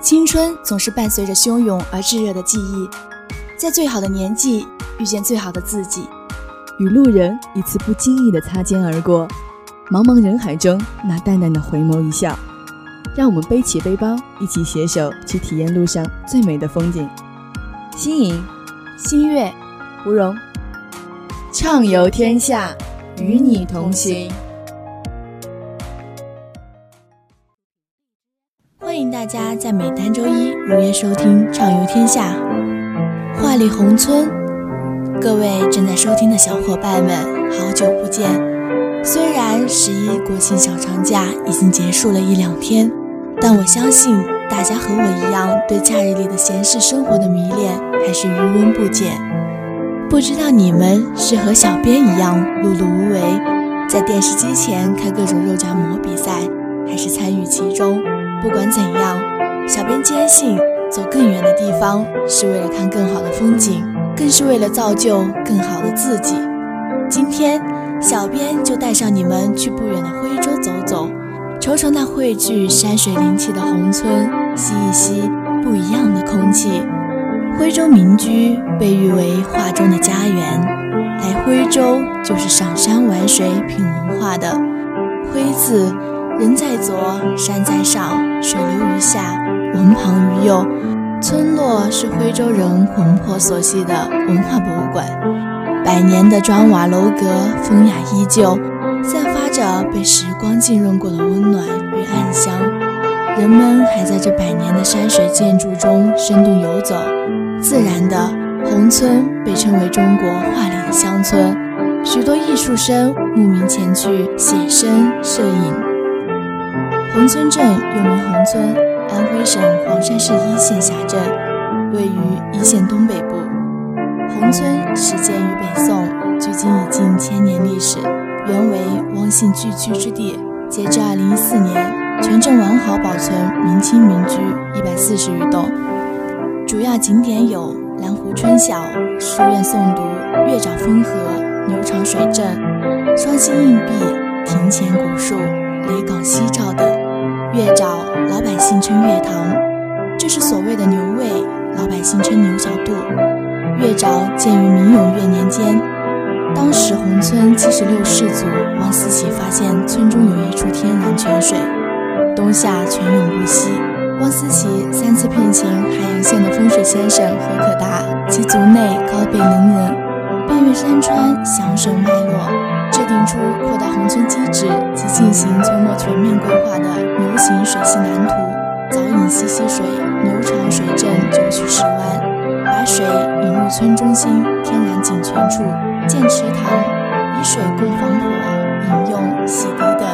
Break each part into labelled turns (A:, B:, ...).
A: 青春总是伴随着汹涌而炙热的记忆，在最好的年纪遇见最好的自己，
B: 与路人一次不经意的擦肩而过，茫茫人海中那淡淡的回眸一笑，让我们背起背包，一起携手去体验路上最美的风景。
A: 新颖、新月、
B: 芙蓉，
A: 畅游天下，与你同行。大家在每单周一如约收听《畅游天下》，画里红村。各位正在收听的小伙伴们，好久不见！虽然十一国庆小长假已经结束了一两天，但我相信大家和我一样，对假日里的闲适生活的迷恋还是余温不减。不知道你们是和小编一样碌碌无为，在电视机前看各种肉夹馍比赛，还是参与其中？不管怎样，小编坚信，走更远的地方是为了看更好的风景，更是为了造就更好的自己。今天，小编就带上你们去不远的徽州走走，瞅瞅那汇聚山水灵气的宏村，吸一吸不一样的空气。徽州民居被誉为画中的家园，来徽州就是赏山玩水、品文化的“徽”字。人在左，山在上，水流于下，文旁于右。村落是徽州人魂魄所系的文化博物馆，百年的砖瓦楼阁风雅依旧，散发着被时光浸润过的温暖与暗香。人们还在这百年的山水建筑中生动游走，自然的宏村被称为中国画里的乡村，许多艺术生慕名前去写生摄影。宏村镇又名宏村，安徽省黄山市一线辖镇，位于一线东北部。宏村始建于北宋，距今已近千年历史，原为汪姓聚居之地。截至二零一四年，全镇完好保存明清民居一百四十余栋，主要景点有蓝湖春晓、书院诵读、月沼风荷、牛场水镇、双星硬币、庭前古树。雷岗夕照等，月沼老百姓称月堂，这是所谓的牛胃，老百姓称牛角肚。月沼建于明永乐年间，当时宏村七十六世祖王思齐发现村中有一处天然泉水，冬夏泉涌不息。王思齐三次聘请海阳县的风水先生何可达及族内高辈能人，遍阅山川，详审脉络。出扩大宏村机制及进行村落全面规划的牛形水系蓝图。早引溪溪水，牛场水镇九曲十弯，把水引入村中心天然井泉处，建池塘，以水供防火、饮用、洗涤等。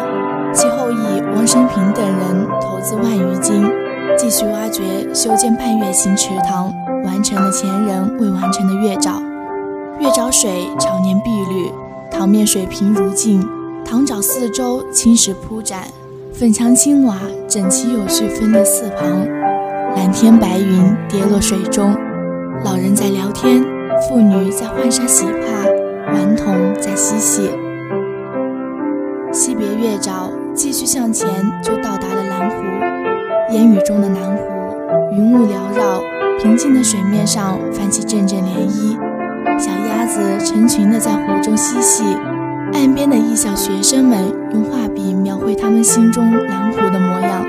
A: 其后以王生平等人投资万余金，继续挖掘修建半月形池塘，完成了前人未完成的月沼。月沼水常年碧绿。塘面水平如镜，塘沼四周青石铺展，粉墙青瓦整齐有序分列四旁，蓝天白云跌落水中，老人在聊天，妇女在浣纱洗帕，顽童在嬉戏。惜别月沼，继续向前就到达了南湖。烟雨中的南湖，云雾缭绕，平静的水面上泛起阵阵涟漪。子成群的在湖中嬉戏，岸边的艺校学生们用画笔描绘他们心中南湖的模样。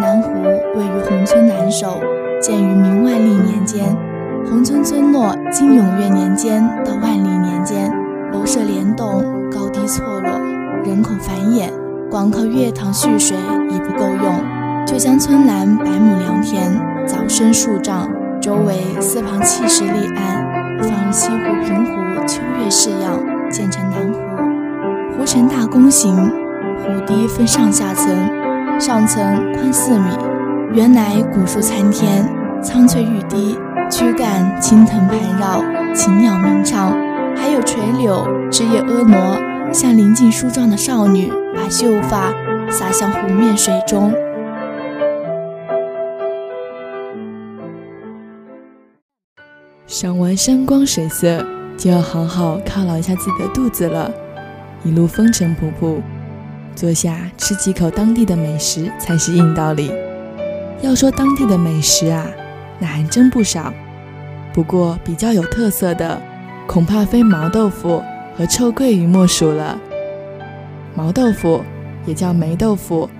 A: 南湖位于宏村南首，建于明万历年间。宏村村落经永乐年间到万历年间，楼舍连栋，高低错落，人口繁衍，光靠月塘蓄水已不够用，就将村南百亩良田凿深数丈，周围四旁砌石立岸。仿西湖平湖秋月式样建成南湖，湖呈大弓形，湖堤分上下层，上层宽四米。原来古树参天，苍翠欲滴，躯干青藤盘绕，禽鸟鸣唱，还有垂柳枝叶婀娜，像临近梳妆的少女，把秀发洒向湖面水中。
B: 赏完山光水色，就要好好犒劳一下自己的肚子了。一路风尘仆仆，坐下吃几口当地的美食才是硬道理。要说当地的美食啊，那还真不少。不过比较有特色的，恐怕非毛豆腐和臭鳜鱼莫属了。毛豆腐也叫霉豆腐，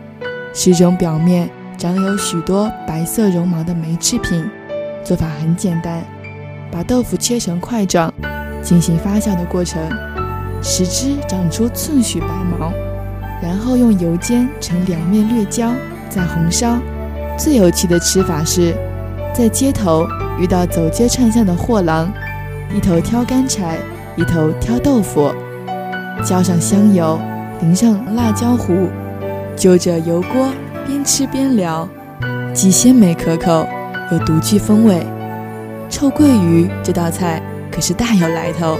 B: 是一种表面长有许多白色绒毛的霉制品。做法很简单，把豆腐切成块状，进行发酵的过程，使之长出寸许白毛，然后用油煎成两面略焦，再红烧。最有趣的吃法是，在街头遇到走街串巷的货郎，一头挑干柴，一头挑豆腐，浇上香油，淋上辣椒糊，就着油锅边吃边聊，既鲜美可口。有独具风味，臭鳜鱼这道菜可是大有来头。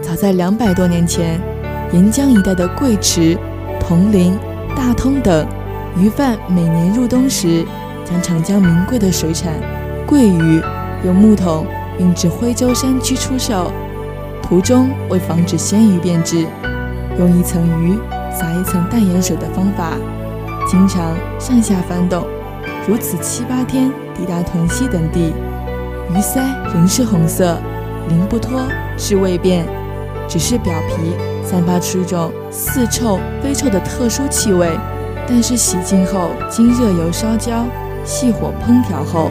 B: 早在两百多年前，沿江一带的贵池、铜陵、大通等鱼贩每年入冬时，将长江名贵的水产鳜鱼用木桶运至徽州山区出售。途中为防止鲜鱼变质，用一层鱼撒一层淡盐水的方法，经常上下翻动。如此七八天抵达屯溪等地，鱼鳃仍是红色，鳞不脱，是未变，只是表皮散发出一种似臭非臭的特殊气味。但是洗净后，经热油烧焦，细火烹调后，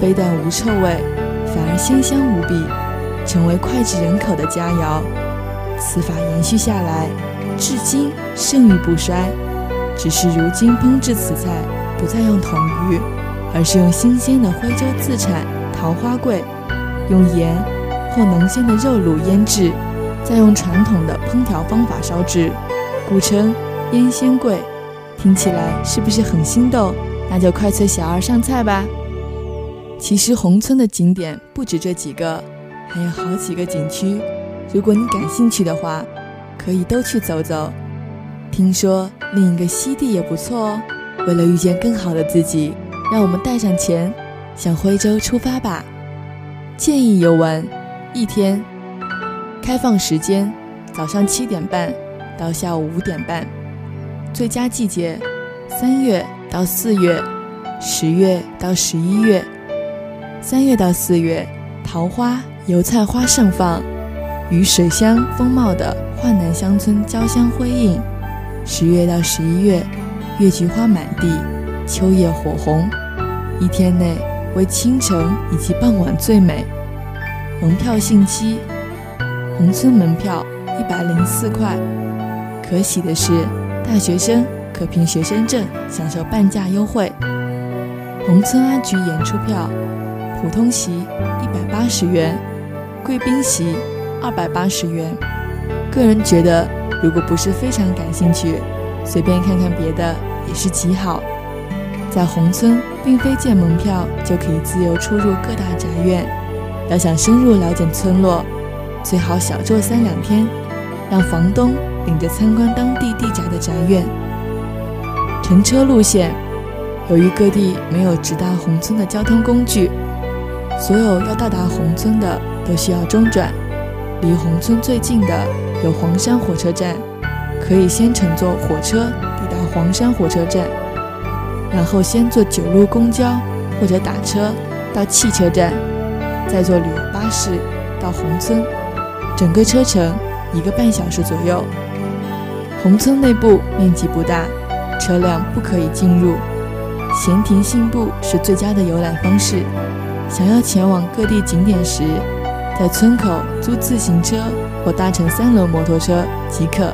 B: 非但无臭味，反而鲜香无比，成为脍炙人口的佳肴。此法延续下来，至今盛誉不衰。只是如今烹制此菜。不再用桶鱼，而是用新鲜的徽州自产桃花桂，用盐或浓鲜的肉卤腌制，再用传统的烹调方法烧制，故称腌鲜桂。听起来是不是很心动？那就快催小二上菜吧。其实宏村的景点不止这几个，还有好几个景区。如果你感兴趣的话，可以都去走走。听说另一个西地也不错哦。为了遇见更好的自己，让我们带上钱，向徽州出发吧。建议游玩一天，开放时间早上七点半到下午五点半。最佳季节三月到四月，十月到十一月。三月到四月，桃花、油菜花盛放，与水乡风貌的焕南乡村交相辉映。十月到十一月。月菊花满地，秋叶火红，一天内为清晨以及傍晚最美。门票信息：宏村门票一百零四块。可喜的是，大学生可凭学生证享受半价优惠。宏村阿菊演出票，普通席一百八十元，贵宾席二百八十元。个人觉得，如果不是非常感兴趣。随便看看别的也是极好。在宏村，并非建门票就可以自由出入各大宅院。要想深入了解村落，最好小住三两天，让房东领着参观当地地宅的宅院。乘车路线，由于各地没有直达宏村的交通工具，所有要到达宏村的都需要中转。离宏村最近的有黄山火车站。可以先乘坐火车抵达黄山火车站，然后先坐九路公交或者打车到汽车站，再坐旅游巴士到宏村，整个车程一个半小时左右。宏村内部面积不大，车辆不可以进入，闲庭信步是最佳的游览方式。想要前往各地景点时，在村口租自行车或搭乘三轮摩托车即可。